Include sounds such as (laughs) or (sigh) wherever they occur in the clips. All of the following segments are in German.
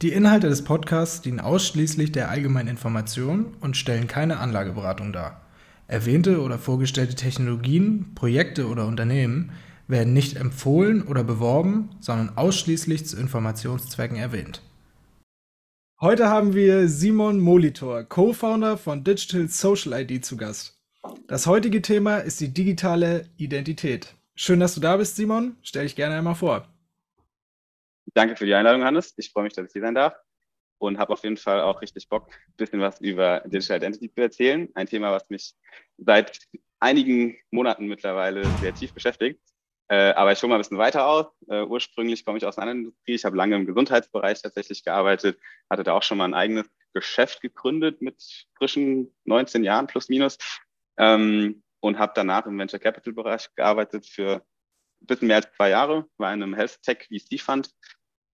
Die Inhalte des Podcasts dienen ausschließlich der allgemeinen Information und stellen keine Anlageberatung dar. Erwähnte oder vorgestellte Technologien, Projekte oder Unternehmen werden nicht empfohlen oder beworben, sondern ausschließlich zu Informationszwecken erwähnt. Heute haben wir Simon Molitor, Co-Founder von Digital Social ID zu Gast. Das heutige Thema ist die digitale Identität. Schön, dass du da bist, Simon. Stell dich gerne einmal vor. Danke für die Einladung, Hannes. Ich freue mich, dass ich hier sein darf und habe auf jeden Fall auch richtig Bock, ein bisschen was über Digital Identity zu erzählen. Ein Thema, was mich seit einigen Monaten mittlerweile sehr tief beschäftigt. Äh, aber ich hole mal ein bisschen weiter aus. Äh, ursprünglich komme ich aus einer Industrie. Ich habe lange im Gesundheitsbereich tatsächlich gearbeitet, hatte da auch schon mal ein eigenes Geschäft gegründet mit frischen 19 Jahren plus minus ähm, und habe danach im Venture Capital Bereich gearbeitet für ein bisschen mehr als zwei Jahre, in einem Health Tech VC Fund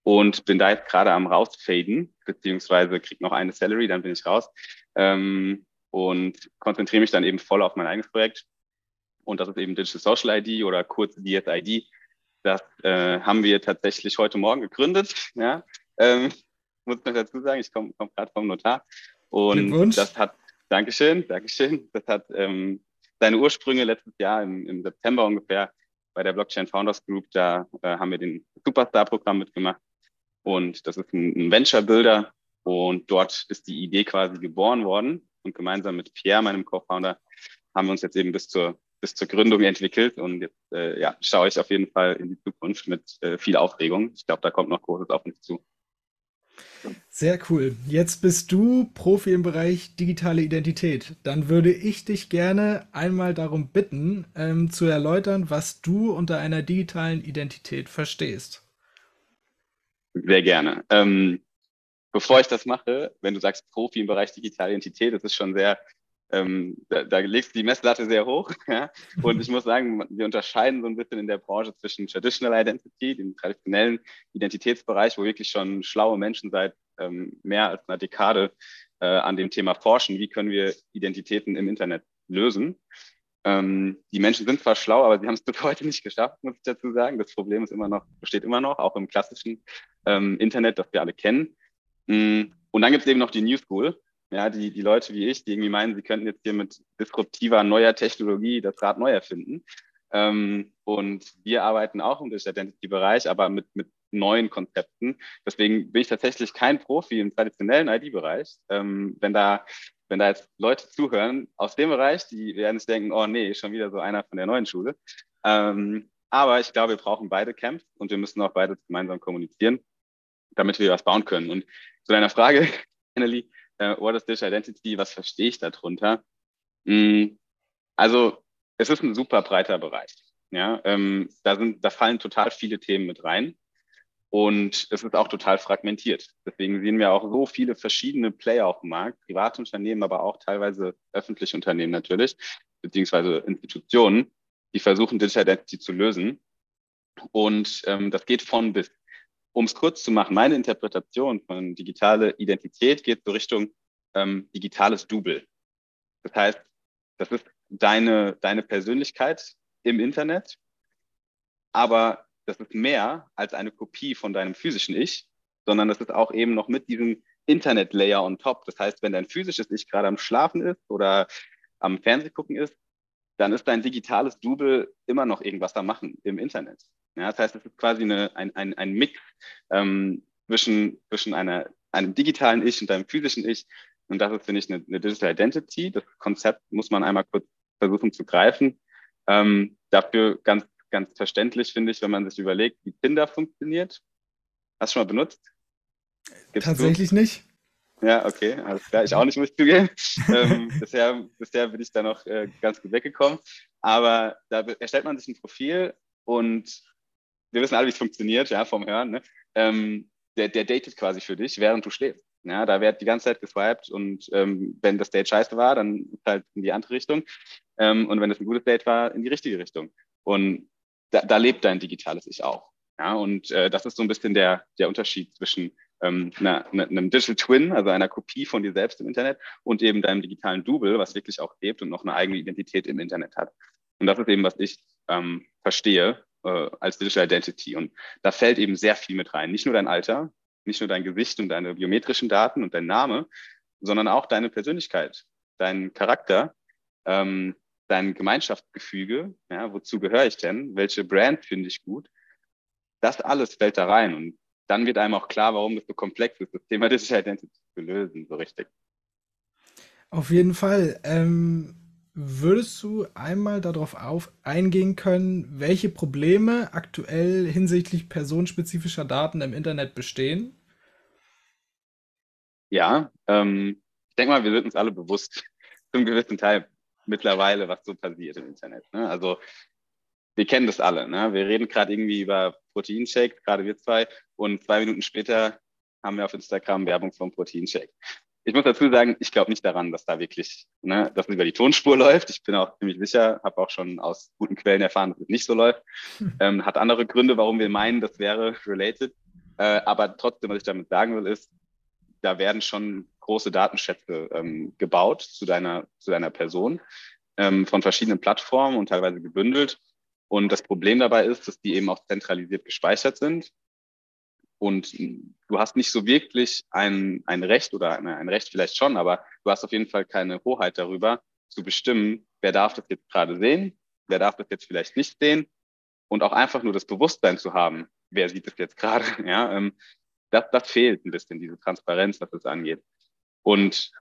und bin da jetzt gerade am rausfaden, beziehungsweise krieg noch eine Salary, dann bin ich raus ähm, und konzentriere mich dann eben voll auf mein eigenes Projekt. Und das ist eben Digital Social ID oder kurz DSID. Das äh, haben wir tatsächlich heute Morgen gegründet. Ja, ähm, muss ich noch dazu sagen, ich komme komm, komm gerade vom Notar. Und das hat, Dankeschön, Dankeschön. Das hat ähm, seine Ursprünge letztes Jahr im, im September ungefähr bei der Blockchain Founders Group. Da äh, haben wir den Superstar-Programm mitgemacht und das ist ein, Venture Builder. Und dort ist die Idee quasi geboren worden. Und gemeinsam mit Pierre, meinem Co-Founder, haben wir uns jetzt eben bis zur, bis zur Gründung entwickelt. Und jetzt äh, ja, schaue ich auf jeden Fall in die Zukunft mit äh, viel Aufregung. Ich glaube, da kommt noch Großes auf uns zu. Sehr cool. Jetzt bist du Profi im Bereich digitale Identität. Dann würde ich dich gerne einmal darum bitten, ähm, zu erläutern, was du unter einer digitalen Identität verstehst. Sehr gerne. Ähm, bevor ich das mache, wenn du sagst Profi im Bereich digitale Identität, das ist schon sehr, ähm, da, da legst du die Messlatte sehr hoch. (laughs) Ja? Und ich muss sagen, wir unterscheiden so ein bisschen in der Branche zwischen Traditional Identity, dem traditionellen Identitätsbereich, wo wirklich schon schlaue Menschen seit ähm, mehr als einer Dekade äh, an dem Thema forschen. Wie können wir Identitäten im Internet lösen? Ähm, die Menschen sind zwar schlau, aber sie haben es (laughs) bis heute nicht geschafft, muss ich dazu sagen. Das Problem ist immer noch, besteht immer noch, auch im klassischen ähm, Internet, das wir alle kennen. Mm, und dann gibt es eben noch die New School, ja, die, die Leute wie ich, die irgendwie meinen, sie könnten jetzt hier mit disruptiver neuer Technologie das Rad neu erfinden. Ähm, und wir arbeiten auch im Digital Identity-Bereich, aber mit, mit neuen Konzepten. Deswegen bin ich tatsächlich kein Profi im traditionellen ID-Bereich. Ähm, wenn da wenn da jetzt Leute zuhören aus dem Bereich, die werden sich denken, oh nee, schon wieder so einer von der neuen Schule. Ähm, aber ich glaube, wir brauchen beide Camps und wir müssen auch beide gemeinsam kommunizieren, damit wir was bauen können. Und zu deiner Frage, (laughs) Annelie, uh, what is digital identity? Was verstehe ich darunter? Mm, also, es ist ein super breiter Bereich. Ja, ähm, da sind, da fallen total viele Themen mit rein. Und es ist auch total fragmentiert. Deswegen sehen wir auch so viele verschiedene Player auf dem Markt, private Unternehmen, aber auch teilweise öffentliche Unternehmen natürlich, beziehungsweise Institutionen, die versuchen, Digital Identity zu lösen. Und ähm, das geht von bis. Um es kurz zu machen, meine Interpretation von digitale Identität geht so Richtung ähm, digitales Double. Das heißt, das ist deine, deine Persönlichkeit im Internet, aber das ist mehr als eine Kopie von deinem physischen Ich, sondern das ist auch eben noch mit diesem Internet-Layer on top. Das heißt, wenn dein physisches Ich gerade am Schlafen ist oder am Fernsehgucken ist, dann ist dein digitales Double immer noch irgendwas da machen im Internet. Ja, das heißt, es ist quasi eine, ein, ein, ein Mix ähm, zwischen, zwischen einer, einem digitalen Ich und deinem physischen Ich. Und das ist, finde ich, eine, eine Digital Identity. Das Konzept muss man einmal kurz versuchen zu greifen. Ähm, dafür ganz ganz verständlich, finde ich, wenn man sich überlegt, wie Tinder funktioniert. Hast du schon mal benutzt? Gibt's Tatsächlich du? nicht. Ja, okay, alles klar. Ich auch nicht, muss ich zugeben. (laughs) ähm, bisher, bisher bin ich da noch äh, ganz gut weggekommen. Aber da erstellt man sich ein Profil und wir wissen alle, wie es funktioniert, ja, vom Hören. Ne? Ähm, der, der datet quasi für dich, während du schläfst. Ja, da wird die ganze Zeit geswiped und ähm, wenn das Date scheiße war, dann halt in die andere Richtung. Ähm, und wenn es ein gutes Date war, in die richtige Richtung. Und da, da lebt dein digitales Ich auch. Ja, und äh, das ist so ein bisschen der, der Unterschied zwischen ähm, einer, einem Digital Twin, also einer Kopie von dir selbst im Internet und eben deinem digitalen Double, was wirklich auch lebt und noch eine eigene Identität im Internet hat. Und das ist eben, was ich ähm, verstehe äh, als Digital Identity. Und da fällt eben sehr viel mit rein. Nicht nur dein Alter, nicht nur dein Gesicht und deine biometrischen Daten und dein Name, sondern auch deine Persönlichkeit, dein Charakter, ähm, dein Gemeinschaftsgefüge, ja, wozu gehöre ich denn, welche Brand finde ich gut, das alles fällt da rein und dann wird einem auch klar, warum das so komplex ist, das Thema Digital Identity zu lösen, so richtig. Auf jeden Fall. Ähm, würdest du einmal darauf auf eingehen können, welche Probleme aktuell hinsichtlich personenspezifischer Daten im Internet bestehen? Ja, ähm, ich denke mal, wir sind uns alle bewusst, (laughs) zum gewissen Teil mittlerweile, was so passiert im Internet. Ne? Also wir kennen das alle. Ne? Wir reden gerade irgendwie über Proteinshake, gerade wir zwei, und zwei Minuten später haben wir auf Instagram Werbung vom Proteinshake. Ich muss dazu sagen, ich glaube nicht daran, dass da wirklich, ne, dass es über die Tonspur (laughs) läuft. Ich bin auch ziemlich sicher, habe auch schon aus guten Quellen erfahren, dass es nicht so läuft. Hm. Ähm, hat andere Gründe, warum wir meinen, das wäre related. Äh, aber trotzdem, was ich damit sagen will, ist, da werden schon große Datenschätze ähm, gebaut zu deiner, zu deiner Person ähm, von verschiedenen Plattformen und teilweise gebündelt. Und das Problem dabei ist, dass die eben auch zentralisiert gespeichert sind. Und du hast nicht so wirklich ein, ein Recht oder eine, ein Recht vielleicht schon, aber du hast auf jeden Fall keine Hoheit darüber, zu bestimmen, wer darf das jetzt gerade sehen, wer darf das jetzt vielleicht nicht sehen und auch einfach nur das Bewusstsein zu haben, wer sieht das jetzt gerade. (laughs) Ja, ähm, das, das fehlt ein bisschen, diese Transparenz, was das angeht. Und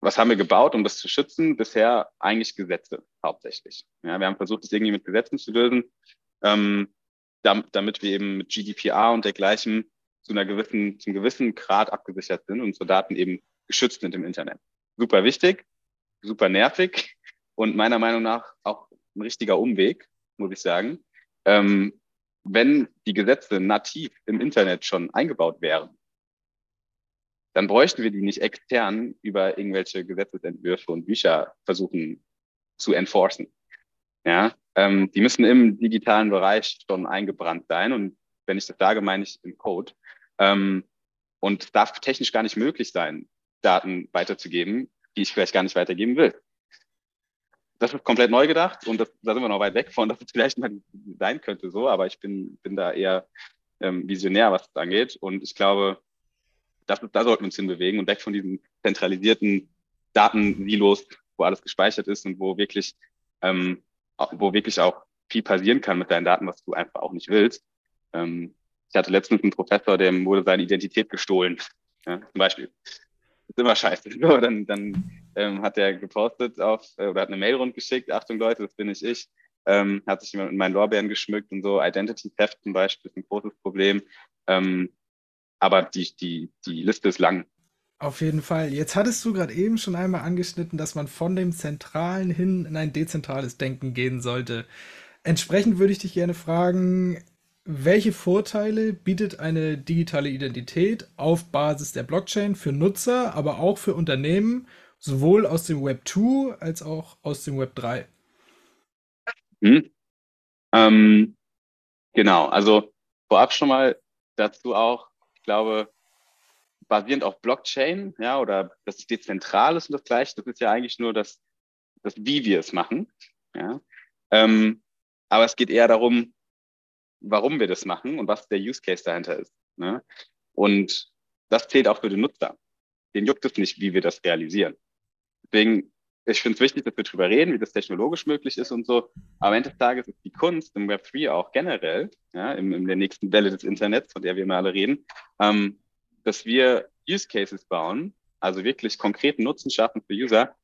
was haben wir gebaut, um das zu schützen? Bisher eigentlich Gesetze hauptsächlich. Ja, wir haben versucht, das irgendwie mit Gesetzen zu lösen, ähm, damit wir eben mit GDPR und dergleichen zu einer gewissen, zum gewissen Grad abgesichert sind und unsere Daten eben geschützt sind im Internet. Super wichtig, super nervig und meiner Meinung nach auch ein richtiger Umweg, muss ich sagen. Ähm, wenn die Gesetze nativ im Internet schon eingebaut wären, dann bräuchten wir die nicht extern über irgendwelche Gesetzesentwürfe und Bücher versuchen zu enforcen. Ja, ähm, die müssen im digitalen Bereich schon eingebrannt sein. Und wenn ich das sage, meine ich im Code. Ähm, und es darf technisch gar nicht möglich sein, Daten weiterzugeben, die ich vielleicht gar nicht weitergeben will. Das ist komplett neu gedacht und das, da sind wir noch weit weg von, dass es vielleicht mal sein könnte so, aber ich bin, bin da eher ähm, visionär, was das angeht. Und ich glaube, das, da sollten wir uns hinbewegen und weg von diesen zentralisierten Datensilos, wo alles gespeichert ist und wo wirklich, ähm, wo wirklich auch viel passieren kann mit deinen Daten, was du einfach auch nicht willst. Ähm, ich hatte letztens einen Professor, dem wurde seine Identität gestohlen, ja, zum Beispiel. Das ist immer scheiße. (laughs) So, dann dann ähm, hat er gepostet auf, äh, oder hat eine Mail rundgeschickt, Achtung Leute, das bin nicht ich. Ähm, hat sich jemand mit meinen Lorbeeren geschmückt und so. Identity Theft zum Beispiel ist ein großes Problem. Ähm, aber die, die, die Liste ist lang. Auf jeden Fall. Jetzt hattest du gerade eben schon einmal angeschnitten, dass man von dem Zentralen hin in ein dezentrales Denken gehen sollte. Entsprechend würde ich dich gerne fragen, welche Vorteile bietet eine digitale Identität auf Basis der Blockchain für Nutzer, aber auch für Unternehmen, sowohl aus dem Web 2 als auch aus dem Web 3? Hm. Ähm, genau, also vorab schon mal dazu auch, ich glaube, basierend auf Blockchain, ja, oder dass es dezentral ist und das gleiche, das ist ja eigentlich nur das, das wie wir es machen. Ja. Ähm, aber es geht eher darum, warum wir das machen und was der Use Case dahinter ist. Ne? Und das zählt auch für den Nutzer. Den juckt es nicht, wie wir das realisieren. Deswegen, ich finde es wichtig, dass wir darüber reden, wie das technologisch möglich ist und so. Aber am Ende des Tages ist die Kunst im Web 3 auch generell, ja, in, in der nächsten Welle des Internets, von der wir immer alle reden, ähm, dass wir Use Cases bauen, also wirklich konkreten Nutzen schaffen für User,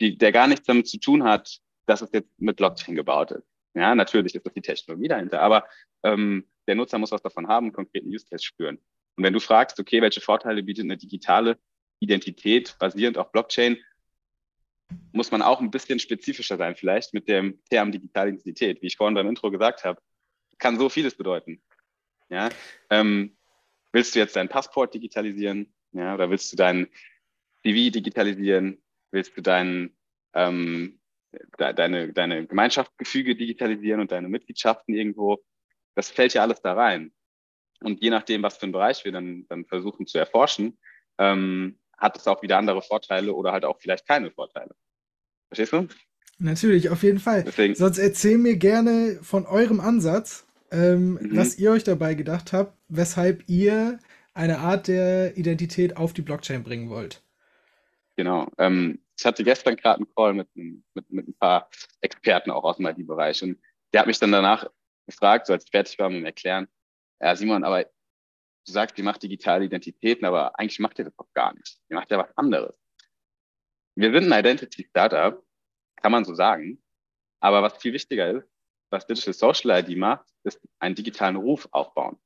die, der gar nichts damit zu tun hat, dass es jetzt mit Blockchain gebaut ist. Ja, natürlich ist das die Technologie dahinter, aber ähm, der Nutzer muss was davon haben, konkreten Use Case spüren. Und wenn du fragst, okay, welche Vorteile bietet eine digitale Identität basierend auf Blockchain, muss man auch ein bisschen spezifischer sein, vielleicht mit dem Term digitale Identität. Wie ich vorhin beim Intro gesagt habe, kann so vieles bedeuten. Ja, ähm, willst du jetzt dein Passport digitalisieren? Ja, oder willst du dein CV digitalisieren? Willst du dein, ähm, de deine, deine Gemeinschaftsgefüge digitalisieren und deine Mitgliedschaften irgendwo? Das fällt ja alles da rein. Und je nachdem, was für einen Bereich wir dann, dann versuchen zu erforschen, ähm, hat es auch wieder andere Vorteile oder halt auch vielleicht keine Vorteile. Verstehst du? Natürlich, auf jeden Fall. Deswegen. Sonst erzähl mir gerne von eurem Ansatz, ähm, mhm. was ihr euch dabei gedacht habt, weshalb ihr eine Art der Identität auf die Blockchain bringen wollt. Genau. Ähm, ich hatte gestern gerade einen Call mit, mit, mit ein paar Experten auch aus dem IT-Bereich und der hat mich dann danach gefragt, so als ich fertig war mit dem Erklären, ja Simon, aber du sagst, ihr macht digitale Identitäten, aber eigentlich macht ihr das doch gar nicht. Ihr macht ja was anderes. Wir sind ein Identity-Startup, kann man so sagen. Aber was viel wichtiger ist, was Digital Social ID macht, ist einen digitalen Ruf aufbauen.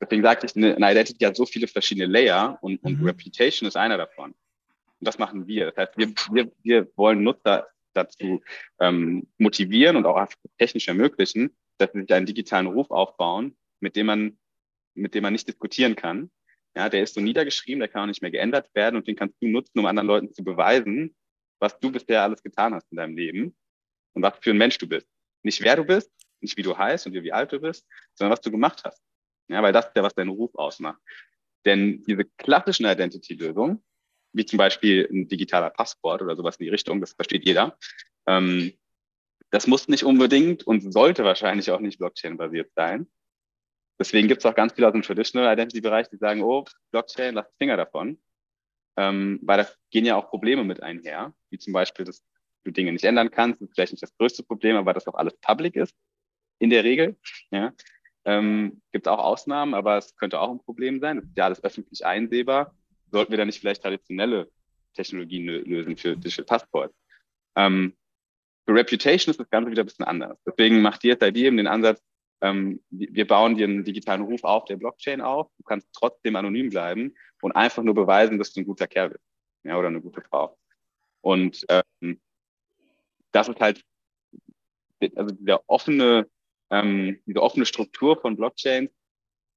Deswegen sagte ich, eine, Identity hat so viele verschiedene Layer und, und mhm. Reputation ist einer davon. Und das machen wir. Das heißt, wir, wir, wir wollen Nutzer dazu ähm, motivieren und auch technisch ermöglichen, dass sie sich einen digitalen Ruf aufbauen, mit dem man, mit dem man nicht diskutieren kann. Ja, der ist so niedergeschrieben, der kann auch nicht mehr geändert werden und den kannst du nutzen, um anderen Leuten zu beweisen, was du bisher alles getan hast in deinem Leben und was für ein Mensch du bist. Nicht wer du bist, nicht wie du heißt und wie alt du bist, sondern was du gemacht hast. Ja, weil das ist ja, was deinen Ruf ausmacht. Denn diese klassischen Identity-Lösungen, wie zum Beispiel ein digitaler Passport oder sowas in die Richtung, das versteht jeder, ähm, das muss nicht unbedingt und sollte wahrscheinlich auch nicht Blockchain-basiert sein. Deswegen gibt es auch ganz viele aus dem Traditional Identity-Bereich, die sagen, oh, Blockchain, lass Finger davon. Ähm, weil da gehen ja auch Probleme mit einher, wie zum Beispiel, dass du Dinge nicht ändern kannst. Das ist vielleicht nicht das größte Problem, aber dass auch alles public ist, in der Regel. Ja. Ähm, Gibt auch Ausnahmen, aber es könnte auch ein Problem sein. Das ist ja alles öffentlich einsehbar. Sollten wir da nicht vielleicht traditionelle Technologien lösen für Digital Passport? Ähm, für Reputation ist das Ganze wieder ein bisschen anders. Deswegen macht DSID eben den Ansatz, ähm, wir bauen dir einen digitalen Ruf auf der Blockchain auf. Du kannst trotzdem anonym bleiben und einfach nur beweisen, dass du ein guter Kerl bist. Ja, oder eine gute Frau. Und ähm, das ist halt, also der offene, ähm, diese offene Struktur von Blockchains,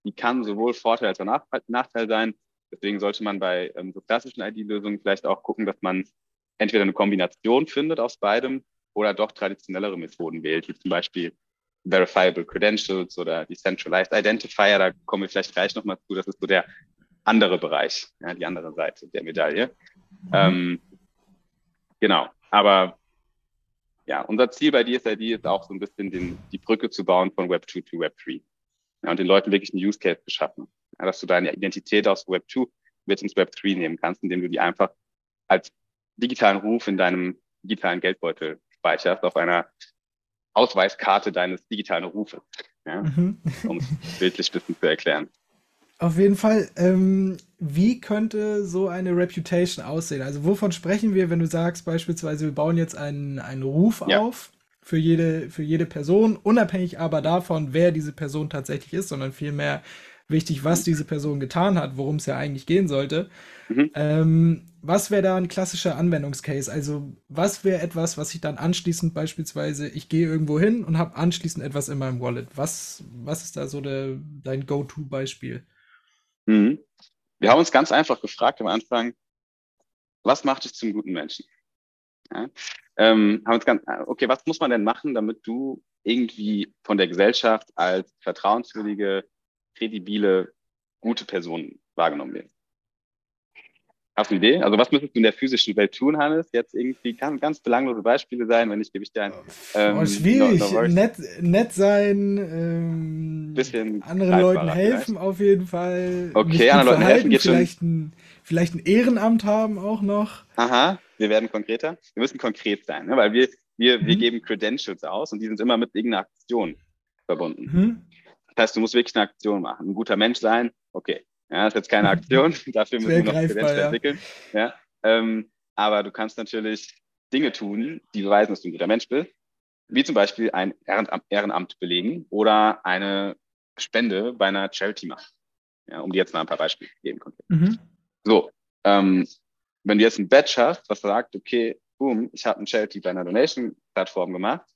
die kann sowohl Vorteil als auch Nachteil sein. Deswegen sollte man bei ähm, so klassischen ID-Lösungen vielleicht auch gucken, dass man entweder eine Kombination findet aus beidem oder doch traditionellere Methoden wählt, wie zum Beispiel Verifiable Credentials oder Decentralized Identifier. Da kommen wir vielleicht gleich nochmal zu. Das ist so der andere Bereich, ja, die andere Seite der Medaille. Mhm. Ähm, genau, aber ja, unser Ziel bei DSID ist auch so ein bisschen den, die Brücke zu bauen von Web 2 zu Web 3 ja, und den Leuten wirklich einen Use Case zu schaffen, ja, dass du deine Identität aus Web 2 mit ins Web 3 nehmen kannst, indem du die einfach als digitalen Ruf in deinem digitalen Geldbeutel speicherst auf einer Ausweiskarte deines digitalen Rufes, ja, mhm. (laughs) um es bildlich ein bisschen zu erklären. Auf jeden Fall. Ähm, wie könnte so eine Reputation aussehen? Also wovon sprechen wir, wenn du sagst beispielsweise, wir bauen jetzt einen, einen Ruf ja. auf für jede, für jede Person, unabhängig aber davon, wer diese Person tatsächlich ist, sondern vielmehr wichtig, was diese Person getan hat, worum es ja eigentlich gehen sollte. Mhm. Ähm, was wäre da ein klassischer Anwendungscase? Also was wäre etwas, was ich dann anschließend beispielsweise, ich gehe irgendwo hin und habe anschließend etwas in meinem Wallet. Was, was ist da so der, dein Go-To-Beispiel? Mhm. Wir haben uns ganz einfach gefragt am Anfang, was macht dich zum guten Menschen? Ja? Ähm, haben uns ganz, okay, was muss man denn machen, damit du irgendwie von der Gesellschaft als vertrauenswürdige, kredibile, gute Person wahrgenommen wirst? Hast du eine Idee? Also was müsstest du in der physischen Welt tun, Hannes? Jetzt irgendwie kann ganz belanglose Beispiele sein, wenn ich gebe ich dir ein. Ähm, oh, schwierig. No, no nett, nett sein, ähm, bisschen anderen Leuten helfen vielleicht. auf jeden Fall. Okay, anderen Leuten helfen geht vielleicht schon. Ein, vielleicht ein Ehrenamt haben auch noch. Aha, wir werden konkreter. Wir müssen konkret sein, ne? weil wir, wir, mhm. wir geben Credentials aus und die sind immer mit irgendeiner Aktion verbunden. Mhm. Das heißt, du musst wirklich eine Aktion machen. Ein guter Mensch sein, okay, ja, das ist jetzt keine Aktion, (laughs) dafür müssen wir noch Credentials ja. entwickeln. Ja, ähm, aber du kannst natürlich Dinge tun, die beweisen, dass du ein guter Mensch bist, wie zum Beispiel ein Ehrenamt, Ehrenamt belegen oder eine Spende bei einer Charity machen. Ja, um dir jetzt mal ein paar Beispiele zu geben. Mhm. So, ähm, wenn du jetzt ein Badge hast, was sagt, okay, boom, ich habe ein Charity bei einer Donation-Plattform gemacht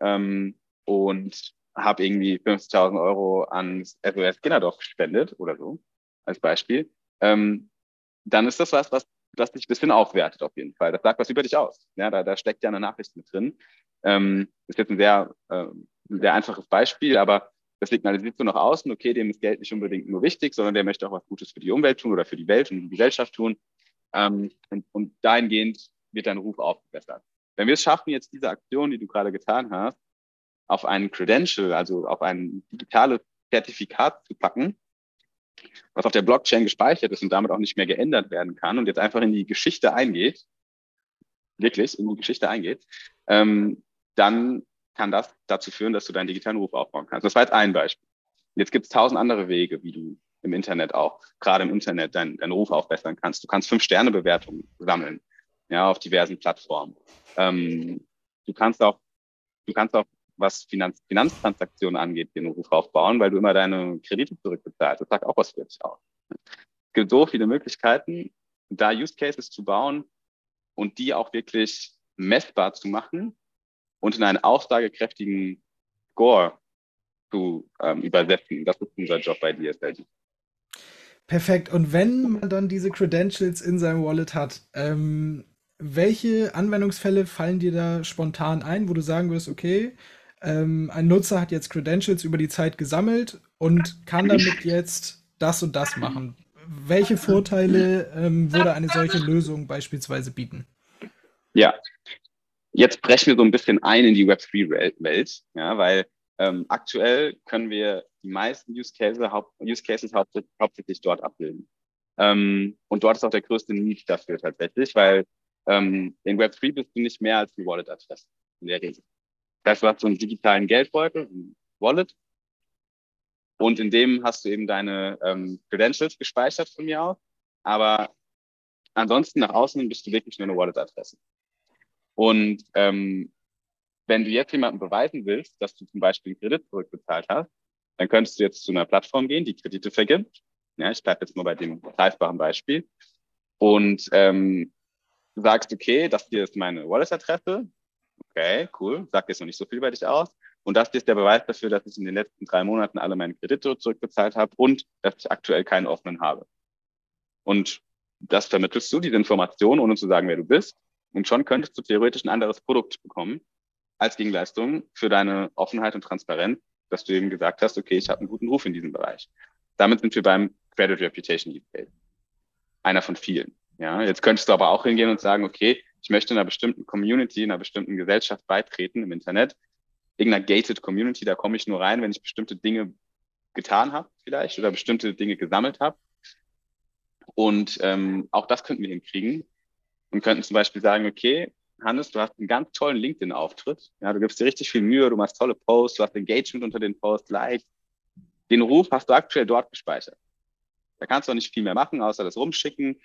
ähm, und habe irgendwie 50.000 Euro an SOS Kinderdorf gespendet oder so, als Beispiel, ähm, dann ist das was, was, was dich ein bisschen aufwertet auf jeden Fall. Das sagt was über dich aus. Ja, da, da steckt ja eine Nachricht mit drin. Ähm, ist jetzt ein sehr, äh, ein sehr einfaches Beispiel, aber das signalisiert so nach außen, okay, dem ist Geld nicht unbedingt nur wichtig, sondern der möchte auch was Gutes für die Umwelt tun oder für die Welt und die Gesellschaft tun. Ähm, und, und dahingehend wird dein Ruf aufgebessert. Wenn wir es schaffen, jetzt diese Aktion, die du gerade getan hast, auf ein Credential, also auf ein digitales Zertifikat zu packen, was auf der Blockchain gespeichert ist und damit auch nicht mehr geändert werden kann und jetzt einfach in die Geschichte eingeht, wirklich in die Geschichte eingeht, ähm, dann kann das dazu führen, dass du deinen digitalen Ruf aufbauen kannst. Das war jetzt ein Beispiel. Jetzt gibt es tausend andere Wege, wie du im Internet auch, gerade im Internet, deinen, deinen Ruf aufbessern kannst. Du kannst Fünf-Sterne-Bewertungen sammeln, ja, auf diversen Plattformen. Ähm, du kannst auch, du kannst auch, was Finanz, Finanztransaktionen angeht, den Ruf aufbauen, weil du immer deine Kredite zurückbezahlst. Das sagt auch was für dich aus. Es gibt so viele Möglichkeiten, da Use Cases zu bauen und die auch wirklich messbar zu machen und in einen aussagekräftigen Score zu ähm, übersetzen. Das ist unser Job bei DSLG. Perfekt. Und wenn man dann diese Credentials in seinem Wallet hat, ähm, welche Anwendungsfälle fallen dir da spontan ein, wo du sagen wirst, okay, ähm, ein Nutzer hat jetzt Credentials über die Zeit gesammelt und kann damit jetzt das und das machen? Welche Vorteile ähm, würde eine solche Lösung beispielsweise bieten? Ja, Jetzt brechen wir so ein bisschen ein in die Web3-Welt, ja, weil ähm, aktuell können wir die meisten Use, Case, Use Cases hauptsächlich, hauptsächlich dort abbilden. Ähm, und dort ist auch der größte Need dafür tatsächlich, weil ähm, in Web3 bist du nicht mehr als die Wallet-Adresse in der Regel. Das hast so einen digitalen Geldbeutel, ein Wallet, und in dem hast du eben deine ähm, Credentials gespeichert von mir aus. Aber ansonsten nach außen bist du wirklich nur eine Wallet-Adresse. Und ähm, wenn du jetzt jemandem beweisen willst, dass du zum Beispiel einen Kredit zurückbezahlt hast, dann könntest du jetzt zu einer Plattform gehen, die Kredite vergibt. Ja, ich bleibe jetzt nur bei dem greifbaren Beispiel. Und ähm, sagst, okay, das hier ist meine Wallet-Adresse. Okay, cool. Sagt jetzt noch nicht so viel über dich aus. Und das ist der Beweis dafür, dass ich in den letzten drei Monaten alle meine Kredite zurückbezahlt habe und dass ich aktuell keinen offenen habe. Und das vermittelst du, diese Information, ohne zu sagen, wer du bist. Und schon könntest du theoretisch ein anderes Produkt bekommen als Gegenleistung für deine Offenheit und Transparenz, dass du eben gesagt hast, okay, ich habe einen guten Ruf in diesem Bereich. Damit sind wir beim Credit Reputation Use. Einer von vielen. Ja, jetzt könntest du aber auch hingehen und sagen, okay, ich möchte einer bestimmten Community, einer bestimmten Gesellschaft beitreten im Internet. Irgendeiner gated Community, da komme ich nur rein, wenn ich bestimmte Dinge getan habe vielleicht oder bestimmte Dinge gesammelt habe. Und ähm, auch das könnten wir hinkriegen, und könnten zum Beispiel sagen, okay, Hannes, du hast einen ganz tollen LinkedIn-Auftritt. Ja, du gibst dir richtig viel Mühe, du machst tolle Posts, du hast Engagement unter den Posts, Likes. Den Ruf hast du aktuell dort gespeichert. Da kannst du auch nicht viel mehr machen, außer das rumschicken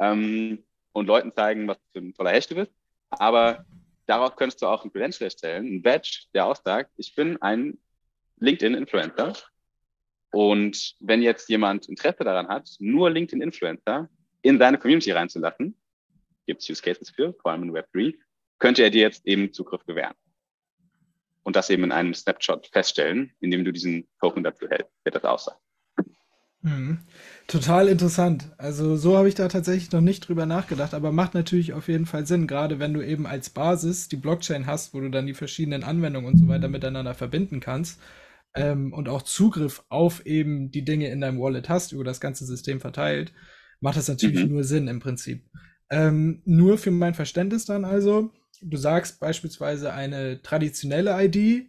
ähm, und Leuten zeigen, was für ein toller Hecht du bist. Aber darauf könntest du auch ein Credential erstellen, ein Badge, der aussagt, ich bin ein LinkedIn-Influencer. Und wenn jetzt jemand Interesse daran hat, nur LinkedIn-Influencer in seine Community reinzulassen, gibt es Use Cases für, vor allem in Web3, könnte er dir jetzt eben Zugriff gewähren. Und das eben in einem Snapshot feststellen, indem du diesen Token dazu hältst, der das aussagt. Mhm. Total interessant. Also so habe ich da tatsächlich noch nicht drüber nachgedacht, aber macht natürlich auf jeden Fall Sinn, gerade wenn du eben als Basis die Blockchain hast, wo du dann die verschiedenen Anwendungen und so weiter miteinander verbinden kannst ähm, und auch Zugriff auf eben die Dinge in deinem Wallet hast, über das ganze System verteilt, macht das natürlich mhm. nur Sinn im Prinzip. Ähm, nur für mein Verständnis dann also, du sagst beispielsweise eine traditionelle ID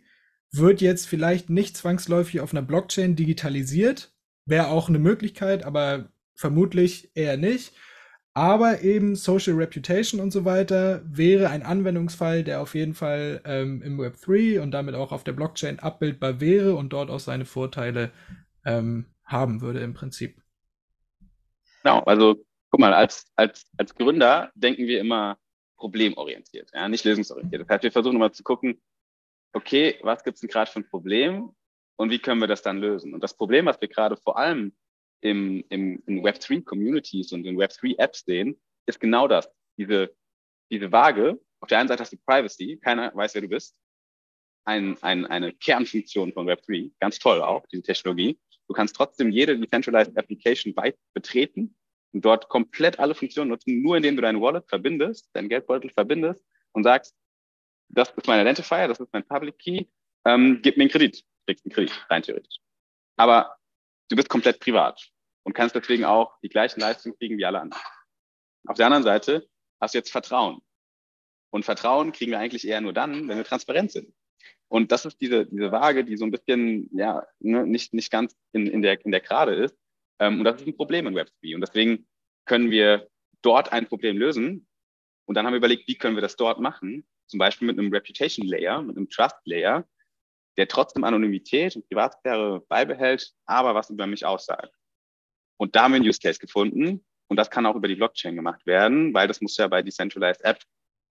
wird jetzt vielleicht nicht zwangsläufig auf einer Blockchain digitalisiert, wäre auch eine Möglichkeit, aber vermutlich eher nicht. Aber eben Social Reputation und so weiter wäre ein Anwendungsfall, der auf jeden Fall ähm, im Web 3 und damit auch auf der Blockchain abbildbar wäre und dort auch seine Vorteile ähm, haben würde im Prinzip. Genau, also guck mal, als, als, als Gründer denken wir immer problemorientiert, ja, nicht lösungsorientiert. Das heißt, wir versuchen immer zu gucken, okay, was gibt es denn gerade für ein Problem und wie können wir das dann lösen? Und das Problem, was wir gerade vor allem im, im, in Web3-Communities und in Web3-Apps sehen, ist genau das. Diese, diese Waage, auf der einen Seite hast du Privacy, keiner weiß, wer du bist. Ein, ein, eine Kernfunktion von Web3, ganz toll auch, diese Technologie. Du kannst trotzdem jede Decentralized Application weit betreten und dort komplett alle Funktionen nutzen, nur indem du dein Wallet verbindest, dein Geldbeutel verbindest und sagst, das ist mein Identifier, das ist mein Public Key, ähm, gib mir einen Kredit, kriegst einen Kredit, rein theoretisch. Aber du bist komplett privat und kannst deswegen auch die gleichen Leistungen kriegen wie alle anderen. Auf der anderen Seite hast du jetzt Vertrauen. Und Vertrauen kriegen wir eigentlich eher nur dann, wenn wir transparent sind. Und das ist diese, diese Waage, die so ein bisschen ja, ne, nicht, nicht ganz in, in, der, in der Gerade ist. Ähm, und das ist ein Problem in Web3. Und deswegen können wir dort ein Problem lösen. Und dann haben wir überlegt, wie können wir das dort machen? Zum Beispiel mit einem Reputation Layer, mit einem Trust Layer, der trotzdem Anonymität und Privatsphäre beibehält, aber was über mich aussagt. Und da haben wir einen Use Case gefunden. Und das kann auch über die Blockchain gemacht werden, weil das muss ja bei Decentralized App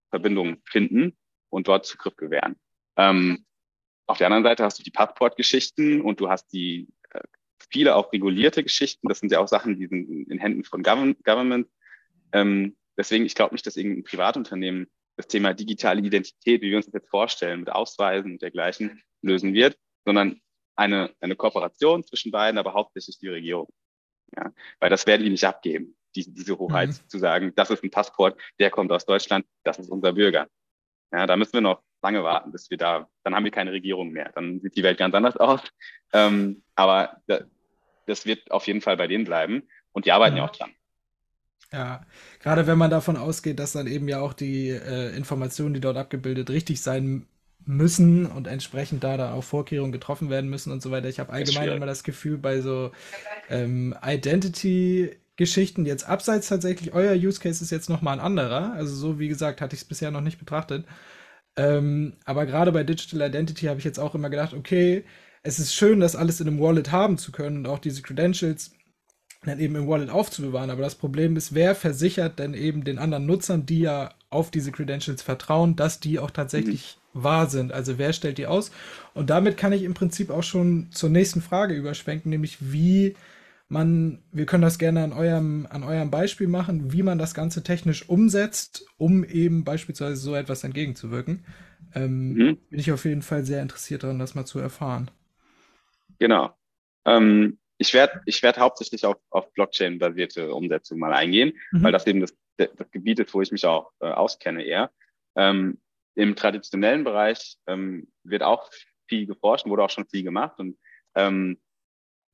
Verbindungen finden und dort Zugriff gewähren. Ähm, auf der anderen Seite hast du die Passport-Geschichten und du hast die äh, viele auch regulierte Geschichten. Das sind ja auch Sachen, die sind in Händen von Govern Government. Ähm, deswegen, ich glaube nicht, dass irgendein Privatunternehmen das Thema digitale Identität, wie wir uns das jetzt vorstellen, mit Ausweisen und dergleichen lösen wird, sondern eine, eine Kooperation zwischen beiden, aber hauptsächlich die Regierung. Ja, weil das werden die nicht abgeben, die, diese Hoheit mhm. zu sagen, das ist ein Passport, der kommt aus Deutschland, das ist unser Bürger. Ja, da müssen wir noch lange warten, bis wir da, dann haben wir keine Regierung mehr. Dann sieht die Welt ganz anders aus. Ähm, aber da, das wird auf jeden Fall bei denen bleiben und die arbeiten ja, ja auch dran. Ja, gerade wenn man davon ausgeht, dass dann eben ja auch die äh, Informationen, die dort abgebildet, richtig sein müssen und entsprechend da da auch Vorkehrungen getroffen werden müssen und so weiter. Ich habe allgemein immer das Gefühl, bei so ähm, Identity-Geschichten, jetzt abseits tatsächlich, euer Use Case ist jetzt nochmal ein anderer. Also so wie gesagt, hatte ich es bisher noch nicht betrachtet. Ähm, aber gerade bei Digital Identity habe ich jetzt auch immer gedacht, okay, es ist schön, das alles in einem Wallet haben zu können und auch diese Credentials dann eben im Wallet aufzubewahren. Aber das Problem ist, wer versichert denn eben den anderen Nutzern, die ja auf diese Credentials vertrauen, dass die auch tatsächlich mhm. Wahr sind? Also wer stellt die aus? Und damit kann ich im Prinzip auch schon zur nächsten Frage überschwenken, nämlich wie man, wir können das gerne an eurem, an eurem Beispiel machen, wie man das Ganze technisch umsetzt, um eben beispielsweise so etwas entgegenzuwirken. Ähm, mhm. Bin ich auf jeden Fall sehr interessiert daran, das mal zu erfahren. Genau. Ähm, ich werde ich werd hauptsächlich auf, auf Blockchain-basierte Umsetzung mal eingehen, mhm. weil das eben das, das Gebiet ist, wo ich mich auch äh, auskenne eher. Ähm, Im traditionellen Bereich ähm, wird auch viel geforscht, wurde auch schon viel gemacht und ähm,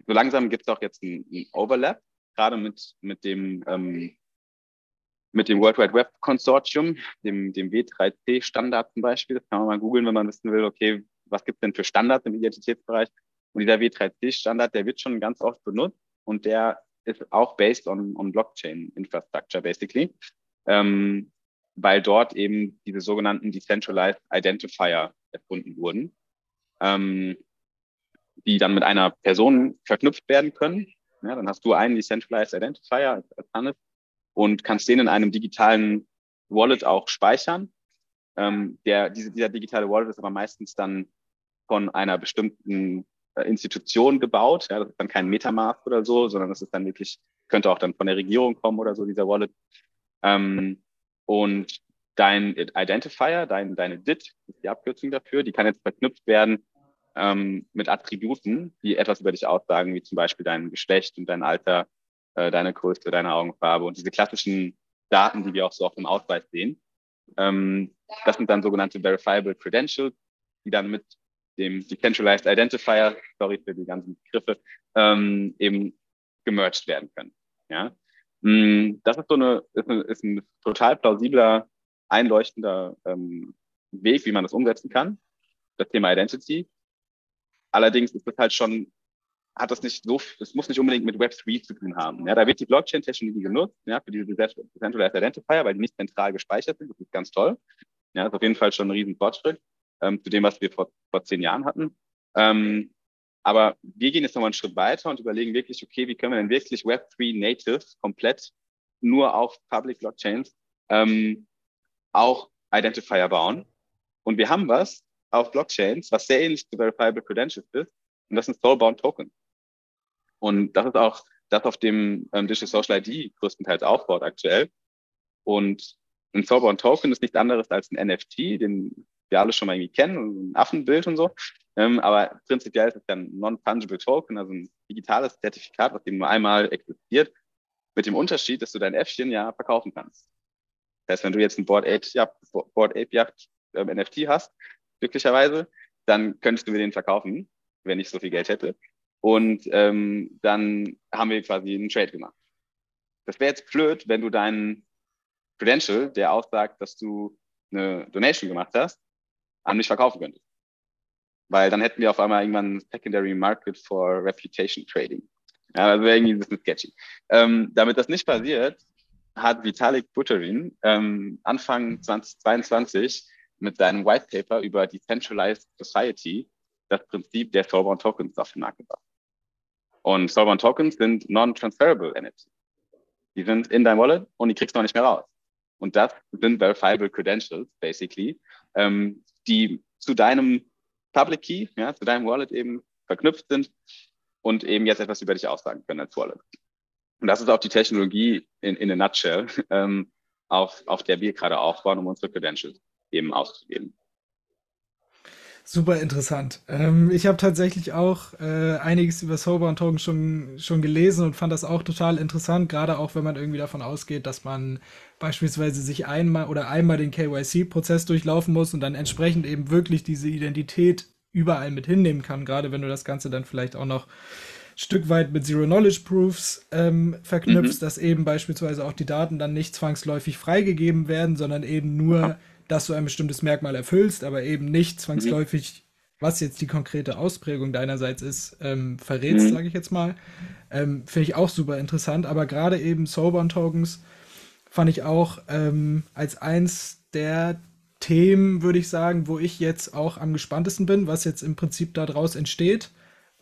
so langsam gibt es auch jetzt einen Overlap, gerade mit, mit dem ähm, mit dem World Wide Web Konsortium, dem, dem W3C-Standard zum Beispiel. Das kann man mal googeln, wenn man wissen will, okay, was gibt es denn für Standards im Identitätsbereich? Und dieser W3C-Standard, der wird schon ganz oft benutzt und der ist auch based on, on Blockchain Infrastructure, basically. Ähm, weil dort eben diese sogenannten Decentralized Identifier erfunden wurden. Ähm, die dann mit einer Person verknüpft werden können. Ja, dann hast du einen Decentralized Identifier als, Hannes und kannst den in einem digitalen Wallet auch speichern. Ähm, der, diese, dieser digitale Wallet ist aber meistens dann von einer bestimmten äh, Institution gebaut. Ja, das ist dann kein Metamask oder so, sondern das ist dann wirklich, könnte auch dann von der Regierung kommen oder so, dieser Wallet. Ähm, und dein Identifier, dein, deine DIT, ist die Abkürzung dafür, die kann jetzt verknüpft werden ähm, mit Attributen, die etwas über dich aussagen, wie zum Beispiel dein Geschlecht und dein Alter, äh, deine Größe, deine Augenfarbe und diese klassischen Daten, die wir auch so auf dem Ausweis sehen. Ähm, das sind dann sogenannte Verifiable Credentials, die dann mit dem Decentralized Identifier, sorry für die ganzen Begriffe, ähm, eben gemerged werden können. Ja? Mm, das ist so eine, ist, eine, ist ein total plausibler, einleuchtender ähm, Weg, wie man das umsetzen kann. Das Thema Identity. Allerdings ist das halt schon, hat das nicht so, das muss nicht unbedingt mit Web3 zu tun haben. Ja, da wird die Blockchain-Technologie genutzt, ja, für diese Decentralized Identifier, weil die nicht zentral gespeichert sind. Das ist ganz toll. Ja, ist auf jeden Fall schon ein riesen Fortschritt ähm, zu dem, was wir vor, vor zehn Jahren hatten. Ähm, aber wir gehen jetzt nochmal einen Schritt weiter und überlegen wirklich, okay, wie können wir denn wirklich Web3 Native komplett nur auf Public Blockchains ähm, auch Identifier bauen. Und wir haben was, auf Blockchains, was sehr ähnlich zu Verifiable Credentials ist. Und das sind Soulbound Tokens. Und das ist auch das, auf dem ähm, Digital Social ID größtenteils aufbaut aktuell. Und ein Soulbound Token ist nichts anderes als ein NFT, den wir alle schon mal irgendwie kennen, ein Affenbild und so. Ähm, aber prinzipiell ist es dann ein Non-Fungible Token, also ein digitales Zertifikat, was eben nur einmal existiert, mit dem Unterschied, dass du dein Äffchen ja verkaufen kannst. Das heißt, wenn du jetzt ein Board Ape Yacht, Board Ape Yacht ähm, NFT hast, glücklicherweise, dann könntest du mir den verkaufen, wenn ich so viel Geld hätte. Und ähm, dann haben wir quasi einen Trade gemacht. Das wäre jetzt blöd, wenn du deinen Credential, der aussagt, dass du eine Donation gemacht hast, an mich verkaufen könntest. Weil dann hätten wir auf einmal irgendwann ein Secondary Market for Reputation Trading. Ja, wäre irgendwie ein bisschen sketchy. Ähm, damit das nicht passiert, hat Vitalik Buterin ähm, Anfang 2022 mit seinem White Paper über Decentralized Society das Prinzip der Soulbound Tokens auf den Markt gebracht. Und Soulbound Tokens sind non-transferable NFTs. Die sind in deinem Wallet und die kriegst du noch nicht mehr raus. Und das sind verifiable Credentials, basically, ähm, die zu deinem Public Key, ja, zu deinem Wallet eben verknüpft sind und eben jetzt etwas über dich aussagen können als Wallet. Und das ist auch die Technologie in, in a nutshell, (laughs) ähm, auf, auf der wir gerade aufbauen, um unsere Credentials eben auszugeben. Super interessant. Ähm, ich habe tatsächlich auch äh, einiges über Sober und Token schon, schon gelesen und fand das auch total interessant, gerade auch wenn man irgendwie davon ausgeht, dass man beispielsweise sich einmal oder einmal den KYC-Prozess durchlaufen muss und dann entsprechend eben wirklich diese Identität überall mit hinnehmen kann, gerade wenn du das Ganze dann vielleicht auch noch Stück weit mit Zero-Knowledge-Proofs ähm, verknüpfst, mhm. dass eben beispielsweise auch die Daten dann nicht zwangsläufig freigegeben werden, sondern eben nur dass du ein bestimmtes Merkmal erfüllst, aber eben nicht zwangsläufig, was jetzt die konkrete Ausprägung deinerseits ist, ähm, verrätst, mhm. sage ich jetzt mal. Ähm, Finde ich auch super interessant, aber gerade eben Soulbound-Tokens fand ich auch ähm, als eins der Themen, würde ich sagen, wo ich jetzt auch am gespanntesten bin, was jetzt im Prinzip daraus entsteht.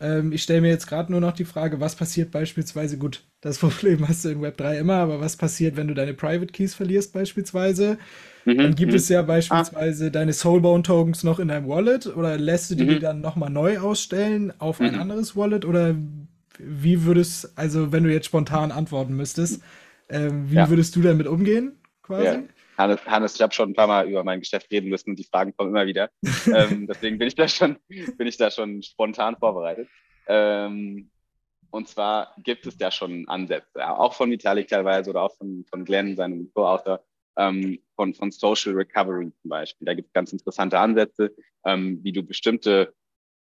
Ähm, ich stelle mir jetzt gerade nur noch die Frage, was passiert beispielsweise, gut, das (laughs) Problem hast du in Web3 immer, aber was passiert, wenn du deine Private Keys verlierst beispielsweise? Mhm, dann gibt mhm. es ja beispielsweise ah. deine Soulbound Tokens noch in deinem Wallet oder lässt du die, mhm. die dann nochmal neu ausstellen auf ein mhm. anderes Wallet oder wie würdest, also wenn du jetzt spontan antworten müsstest, äh, wie ja. würdest du damit umgehen quasi? Ja. Hannes, Hannes, ich habe schon ein paar Mal über mein Geschäft reden müssen und die Fragen kommen immer wieder. (laughs) ähm, deswegen bin ich da schon, bin ich da schon spontan vorbereitet. Ähm, und zwar gibt es da schon Ansätze, auch von Vitalik teilweise oder auch von, von Glenn, seinem Co-Autor, ähm, von, von Social Recovery zum Beispiel. Da gibt es ganz interessante Ansätze, ähm, wie du bestimmte,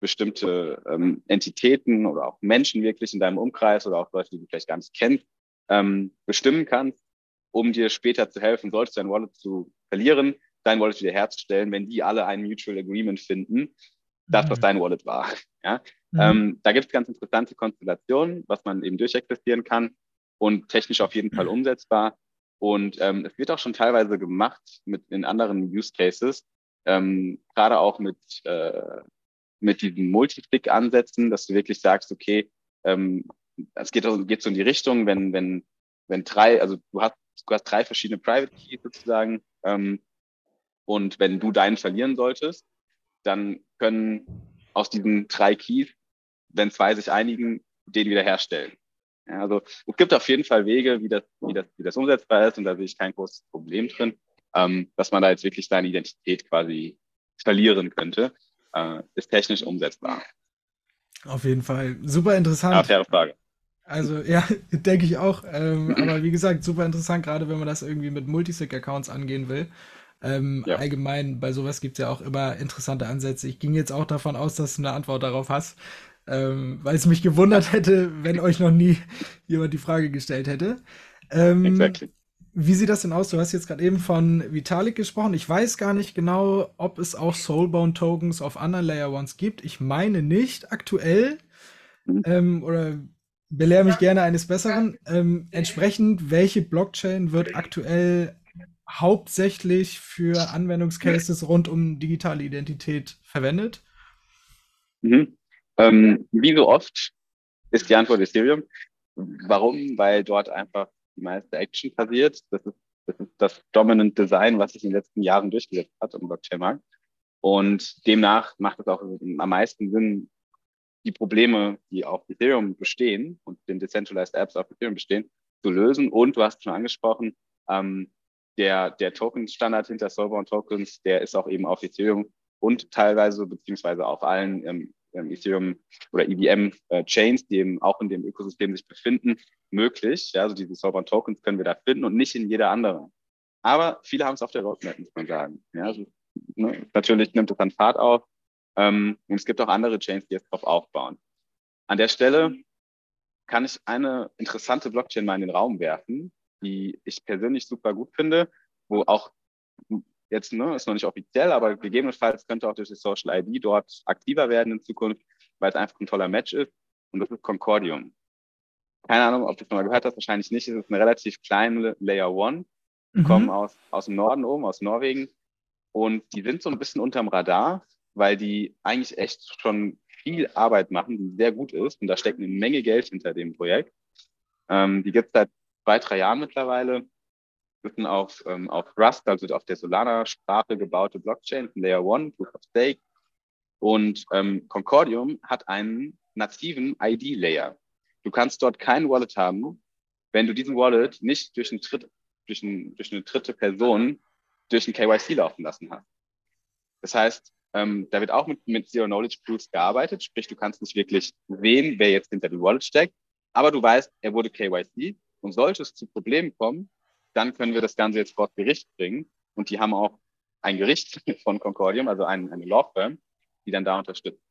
bestimmte ähm, Entitäten oder auch Menschen wirklich in deinem Umkreis oder auch Leute, die du vielleicht gar nicht kennst, ähm, bestimmen kannst, um dir später zu helfen, solltest du dein Wallet zu verlieren, dein Wallet wieder herzustellen, wenn die alle ein Mutual Agreement finden, das, was mhm. dein Wallet war. (laughs) Ja? Mhm. Ähm, da gibt es ganz interessante Konstellationen, was man eben durchexistieren kann und technisch auf jeden Fall umsetzbar. Und ähm, es wird auch schon teilweise gemacht mit in anderen Use Cases, ähm, gerade auch mit, äh, mit diesen Multi-Click-Ansätzen, dass du wirklich sagst, okay, ähm, es geht, geht so in die Richtung, wenn, wenn, wenn drei, also du hast, du hast drei verschiedene Private Keys sozusagen, ähm, und wenn du deinen verlieren solltest, dann können aus diesen drei Keys, wenn zwei sich einigen, den wiederherstellen. Ja, also es gibt auf jeden Fall Wege, wie das, wie das, wie das umsetzbar ist und da sehe ich kein großes Problem drin, ähm, dass man da jetzt wirklich seine Identität quasi verlieren könnte, äh, ist technisch umsetzbar. Auf jeden Fall. Super interessant. Ja, faire Frage. Also ja, (laughs) denke ich auch. Ähm, aber wie gesagt, super interessant, gerade wenn man das irgendwie mit Multisig-Accounts angehen will. Ähm, ja. Allgemein, bei sowas gibt es ja auch immer interessante Ansätze. Ich ging jetzt auch davon aus, dass du eine Antwort darauf hast ähm, weil es mich gewundert hätte, wenn euch noch nie jemand die Frage gestellt hätte. Ähm, exactly. Wie sieht das denn aus? Du hast jetzt gerade eben von Vitalik gesprochen. Ich weiß gar nicht genau, ob es auch Soulbound Tokens auf anderen Layer Ones gibt. Ich meine nicht aktuell. Mhm. Ähm, oder belehre mich gerne eines Besseren. Ähm, entsprechend, welche Blockchain wird aktuell hauptsächlich für Anwendungscases rund um digitale Identität verwendet? Mhm. Ähm, wie so oft ist die Antwort Ethereum. Warum? Weil dort einfach die meiste Action passiert. Das ist das, ist das Dominant Design, was sich in den letzten Jahren durchgesetzt hat im Blockchain-Markt. Und demnach macht es auch am meisten Sinn, die Probleme, die auf Ethereum bestehen und den Decentralized Apps auf Ethereum bestehen, zu lösen. Und du hast schon angesprochen, ähm, der, der Token-Standard hinter Solver und Tokens, der ist auch eben auf Ethereum und teilweise beziehungsweise auf allen ähm, Ethereum oder EVM-Chains, äh, die eben auch in dem Ökosystem sich befinden, möglich. Ja, also diese Sovereign Tokens können wir da finden und nicht in jeder anderen. Aber viele haben es auf der Roadmap, muss man sagen. Ja, also, ne, natürlich nimmt es dann Fahrt auf. Ähm, und es gibt auch andere Chains, die jetzt darauf aufbauen. An der Stelle kann ich eine interessante Blockchain mal in den Raum werfen, die ich persönlich super gut finde, wo auch jetzt, ne, ist noch nicht offiziell, aber gegebenenfalls könnte auch durch die Social ID dort aktiver werden in Zukunft, weil es einfach ein toller Match ist. Und das ist Concordium. Keine Ahnung, ob du es mal gehört hast, wahrscheinlich nicht. Es ist eine relativ kleine Layer One. Die mhm. kommen aus, aus dem Norden oben, aus Norwegen. Und die sind so ein bisschen unterm Radar, weil die eigentlich echt schon viel Arbeit machen, die sehr gut ist. Und da steckt eine Menge Geld hinter dem Projekt. Ähm, die gibt es seit zwei, drei Jahren mittlerweile. Sind auf, ähm, auf Rust, also auf der Solana-Sprache gebaute Blockchain, Layer One, Proof of Stake. Und ähm, Concordium hat einen nativen ID-Layer. Du kannst dort kein Wallet haben, wenn du diesen Wallet nicht durch, einen Tritt, durch, ein, durch eine dritte Person durch ein KYC laufen lassen hast. Das heißt, ähm, da wird auch mit, mit Zero-Knowledge-Proofs gearbeitet, sprich, du kannst nicht wirklich sehen, wer jetzt hinter dem Wallet steckt, aber du weißt, er wurde KYC und sollte es zu Problemen kommen, dann können wir das Ganze jetzt vor Gericht bringen und die haben auch ein Gericht (laughs) von Concordium, also ein, eine Law Firm, die dann da unterstützt.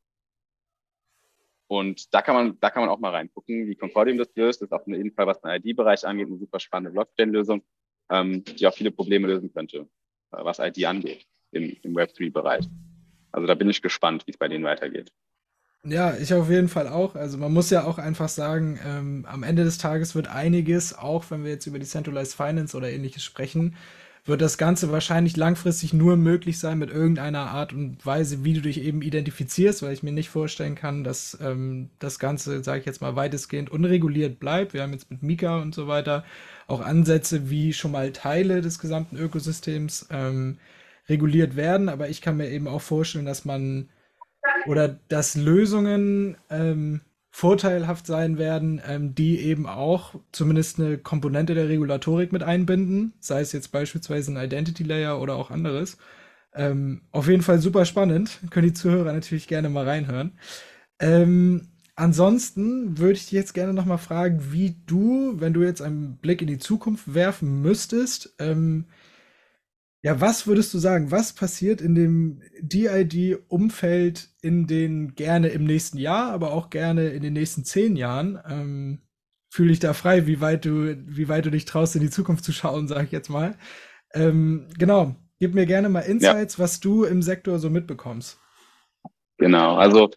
Und da kann man, da kann man auch mal reingucken, wie Concordium das löst. Das ist auf jeden Fall, was den ID-Bereich angeht, eine super spannende Blockchain-Lösung, ähm, die auch viele Probleme lösen könnte, äh, was ID angeht im, im Web3-Bereich. Also da bin ich gespannt, wie es bei denen weitergeht. Ja, ich auf jeden Fall auch. Also man muss ja auch einfach sagen, ähm, am Ende des Tages wird einiges, auch wenn wir jetzt über die Centralized Finance oder ähnliches sprechen, wird das Ganze wahrscheinlich langfristig nur möglich sein mit irgendeiner Art und Weise, wie du dich eben identifizierst, weil ich mir nicht vorstellen kann, dass ähm, das Ganze, sage ich jetzt mal, weitestgehend unreguliert bleibt. Wir haben jetzt mit Mika und so weiter auch Ansätze, wie schon mal Teile des gesamten Ökosystems ähm, reguliert werden, aber ich kann mir eben auch vorstellen, dass man oder dass Lösungen ähm, vorteilhaft sein werden, ähm, die eben auch zumindest eine Komponente der Regulatorik mit einbinden, sei es jetzt beispielsweise ein Identity Layer oder auch anderes. Ähm, auf jeden Fall super spannend. Können die Zuhörer natürlich gerne mal reinhören. Ähm, ansonsten würde ich dich jetzt gerne noch mal fragen, wie du, wenn du jetzt einen Blick in die Zukunft werfen müsstest, ähm, ja, was würdest du sagen, was passiert in dem DID-Umfeld in den gerne im nächsten Jahr, aber auch gerne in den nächsten zehn Jahren? Ähm, Fühle ich da frei, wie weit du, wie weit du dich traust, in die Zukunft zu schauen, sage ich jetzt mal. Ähm, genau, gib mir gerne mal Insights, ja. was du im Sektor so mitbekommst. Genau, also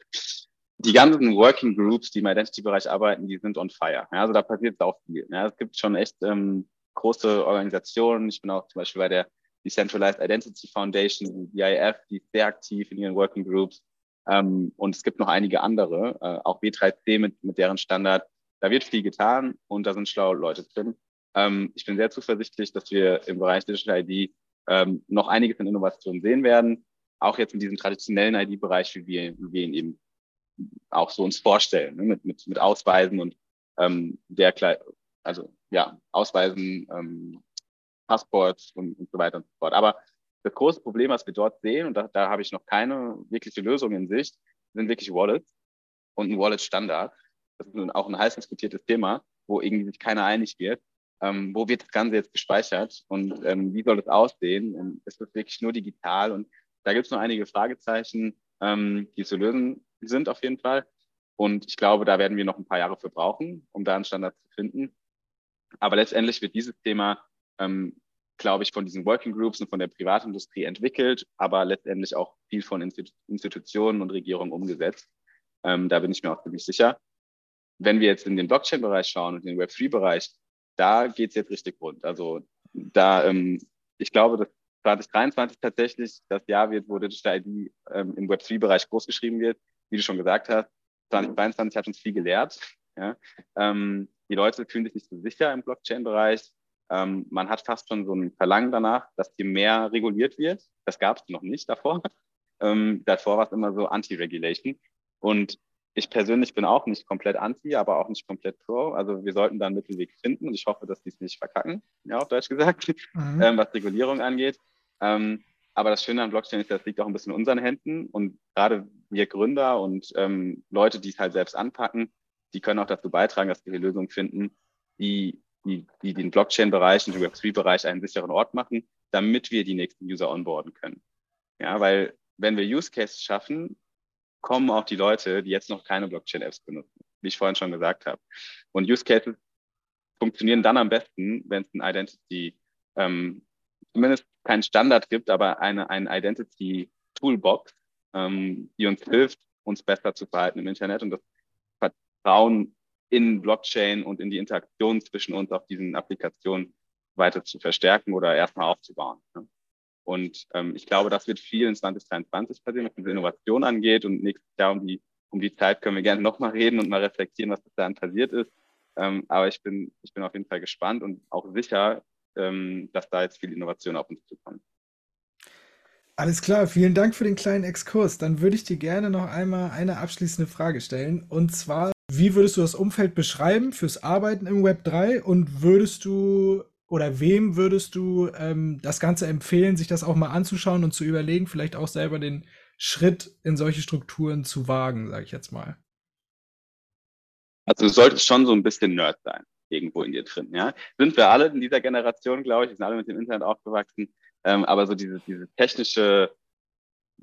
die ganzen Working Groups, die im Identity-Bereich arbeiten, die sind on fire. Ja, also da passiert auch viel. Ja, es gibt schon echt ähm, große Organisationen. Ich bin auch zum Beispiel bei der Decentralized Identity Foundation, die DIF, die ist sehr aktiv in ihren Working Groups. Ähm, und es gibt noch einige andere, äh, auch B3C mit, mit deren Standard. Da wird viel getan und da sind schlaue Leute drin. Ähm, ich bin sehr zuversichtlich, dass wir im Bereich Digital ID ähm, noch einiges an Innovationen sehen werden. Auch jetzt in diesem traditionellen ID-Bereich, wie wir, wie wir ihn eben auch so uns vorstellen, ne? mit, mit, mit Ausweisen und ähm, der, also ja, Ausweisen, ähm, Passports und, und so weiter und so fort. Aber das große Problem, was wir dort sehen, und da, da habe ich noch keine wirkliche Lösung in Sicht, sind wirklich Wallets und ein Wallet-Standard. Das ist auch ein heiß diskutiertes Thema, wo irgendwie sich keiner einig wird. Ähm, wo wird das Ganze jetzt gespeichert und ähm, wie soll es aussehen? Und ist das wirklich nur digital? Und da gibt es noch einige Fragezeichen, ähm, die zu lösen sind auf jeden Fall. Und ich glaube, da werden wir noch ein paar Jahre für brauchen, um da einen Standard zu finden. Aber letztendlich wird dieses Thema ähm, glaube ich, von diesen Working Groups und von der Privatindustrie entwickelt, aber letztendlich auch viel von Institutionen und Regierungen umgesetzt. Ähm, da bin ich mir auch ziemlich sicher. Wenn wir jetzt in den Blockchain-Bereich schauen und den Web3-Bereich, da geht es jetzt richtig rund. Also da, ähm, ich glaube, dass 2023 tatsächlich das Jahr wird, wo Digital ID ähm, im Web3-Bereich großgeschrieben wird. Wie du schon gesagt hast, 2022 hat uns viel gelehrt. Ja? Ähm, die Leute fühlen sich nicht so sicher im Blockchain-Bereich. Ähm, man hat fast schon so ein Verlangen danach, dass hier mehr reguliert wird. Das gab es noch nicht davor. Ähm, davor war es immer so Anti-Regulation. Und ich persönlich bin auch nicht komplett anti, aber auch nicht komplett pro. Also wir sollten da einen Mittelweg finden und ich hoffe, dass die es nicht verkacken, ja, auf Deutsch gesagt, (laughs) mhm. ähm, was Regulierung angeht. Ähm, Aber das Schöne an Blockchain ist, das liegt auch ein bisschen in unseren Händen. Und gerade wir Gründer und ähm, Leute, die es halt selbst anpacken, die können auch dazu beitragen, dass wir Lösungen finden, die, die, die den Blockchain-Bereich und den Web3-Bereich einen sicheren Ort machen, damit wir die nächsten User onboarden können. Ja, weil wenn wir Use Cases schaffen, kommen auch die Leute, die jetzt noch keine Blockchain-Apps benutzen, wie ich vorhin schon gesagt habe. Und Use Cases funktionieren dann am besten, wenn es ein Identity, ähm, zumindest keinen Standard gibt, aber eine, ein Identity Toolbox, ähm, die uns hilft, uns besser zu verhalten im Internet und das Vertrauen in Blockchain und in die Interaktion zwischen uns auf diesen Applikationen weiter zu verstärken oder erstmal aufzubauen. Und ähm, ich glaube, das wird viel in 2023 passieren, was diese Innovation angeht. Und nächstes Jahr um die, um die Zeit können wir gerne nochmal reden und mal reflektieren, was bis dahin passiert ist. Ähm, aber ich bin, ich bin auf jeden Fall gespannt und auch sicher, ähm, dass da jetzt viel Innovation auf uns zukommt. Alles klar, vielen Dank für den kleinen Exkurs. Dann würde ich dir gerne noch einmal eine abschließende Frage stellen. Und zwar, wie würdest du das Umfeld beschreiben fürs Arbeiten im Web 3 und würdest du oder wem würdest du ähm, das Ganze empfehlen, sich das auch mal anzuschauen und zu überlegen, vielleicht auch selber den Schritt in solche Strukturen zu wagen, sage ich jetzt mal? Also du solltest schon so ein bisschen Nerd sein, irgendwo in dir drin. Ja? Sind wir alle in dieser Generation, glaube ich, wir sind alle mit dem Internet aufgewachsen, ähm, aber so diese, diese technische,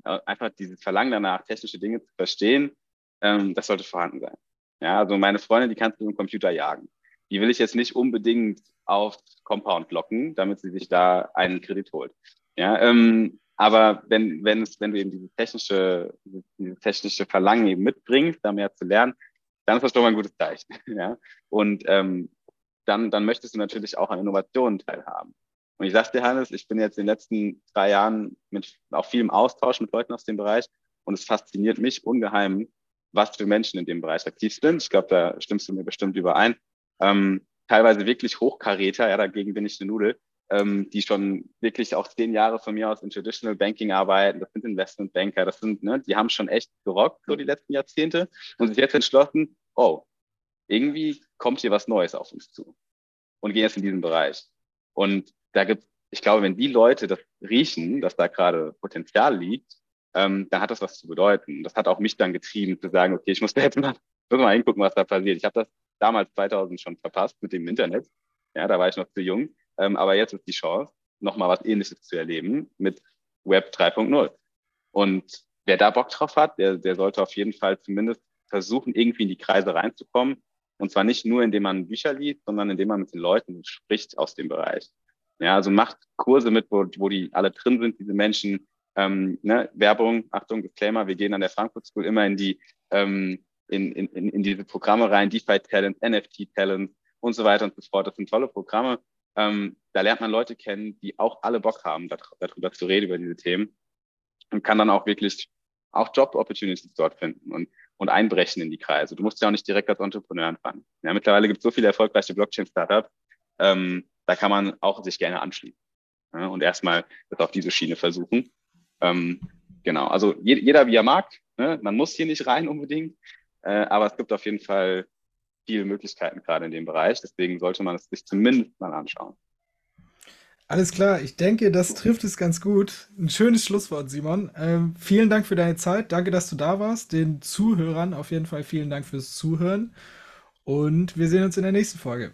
äh, einfach dieses Verlangen danach, technische Dinge zu verstehen, ähm, das sollte vorhanden sein. Ja, also meine Freundin, die kannst du im Computer jagen. Die will ich jetzt nicht unbedingt auf Compound locken, damit sie sich da einen Kredit holt. Ja, ähm, aber wenn, wenn, es, wenn du eben dieses technische, dieses technische Verlangen eben mitbringst, da mehr zu lernen, dann ist das schon mal ein gutes Zeichen. (laughs) Ja? Und ähm, dann, dann möchtest du natürlich auch an Innovationen teilhaben. Und ich sag's dir, Hannes, ich bin jetzt in den letzten drei Jahren mit auch vielem Austausch mit Leuten aus dem Bereich und es fasziniert mich ungeheim, was für Menschen in dem Bereich aktiv sind. Ich glaube, da stimmst du mir bestimmt überein. Ähm, teilweise wirklich Hochkaräter, ja, dagegen bin ich eine Nudel, ähm, die schon wirklich auch zehn Jahre von mir aus in Traditional Banking arbeiten. Das sind Investmentbanker, das sind, ne, die haben schon echt gerockt so die letzten Jahrzehnte und sich jetzt entschlossen, oh, irgendwie kommt hier was Neues auf uns zu und gehen jetzt in diesen Bereich. Und da gibt ich glaube, wenn die Leute das riechen, dass da gerade Potenzial liegt, ähm, dann hat das was zu bedeuten. Das hat auch mich dann getrieben, zu sagen, okay, ich muss da jetzt mal, (laughs) muss mal hingucken, was da passiert. Ich habe das damals 2000 schon verpasst mit dem Internet. Ja, da war ich noch zu jung. Ähm, aber jetzt ist die Chance, nochmal was Ähnliches zu erleben mit Web 3.0. Und wer da Bock drauf hat, der, der sollte auf jeden Fall zumindest versuchen, irgendwie in die Kreise reinzukommen. Und zwar nicht nur, indem man Bücher liest, sondern indem man mit den Leuten spricht aus dem Bereich. Ja, also macht Kurse mit, wo, wo die alle drin sind, diese Menschen. Ähm, ne, Werbung, Achtung, Disclaimer, wir gehen an der Frankfurt School immer in die ähm, in, in, in diese Programme rein, DeFi Talent, NFT Talent und so weiter und so fort. Das sind tolle Programme. Ähm, da lernt man Leute kennen, die auch alle Bock haben, darüber zu reden, über diese Themen und kann dann auch wirklich auch Job-Opportunities dort finden und, und einbrechen in die Kreise. Du musst ja auch nicht direkt als Entrepreneur anfangen. Ja, mittlerweile gibt es so viele erfolgreiche Blockchain-Startups, ähm, da kann man auch sich gerne anschließen ja, und erstmal das auf diese Schiene versuchen. Ähm, genau, also jeder wie er mag. Ne? Man muss hier nicht rein unbedingt. Äh, aber es gibt auf jeden Fall viele Möglichkeiten gerade in dem Bereich. Deswegen sollte man es sich zumindest mal anschauen. Alles klar, ich denke, das trifft es ganz gut. Ein schönes Schlusswort, Simon. Ähm, vielen Dank für deine Zeit. Danke, dass du da warst. Den Zuhörern auf jeden Fall vielen Dank fürs Zuhören. Und wir sehen uns in der nächsten Folge.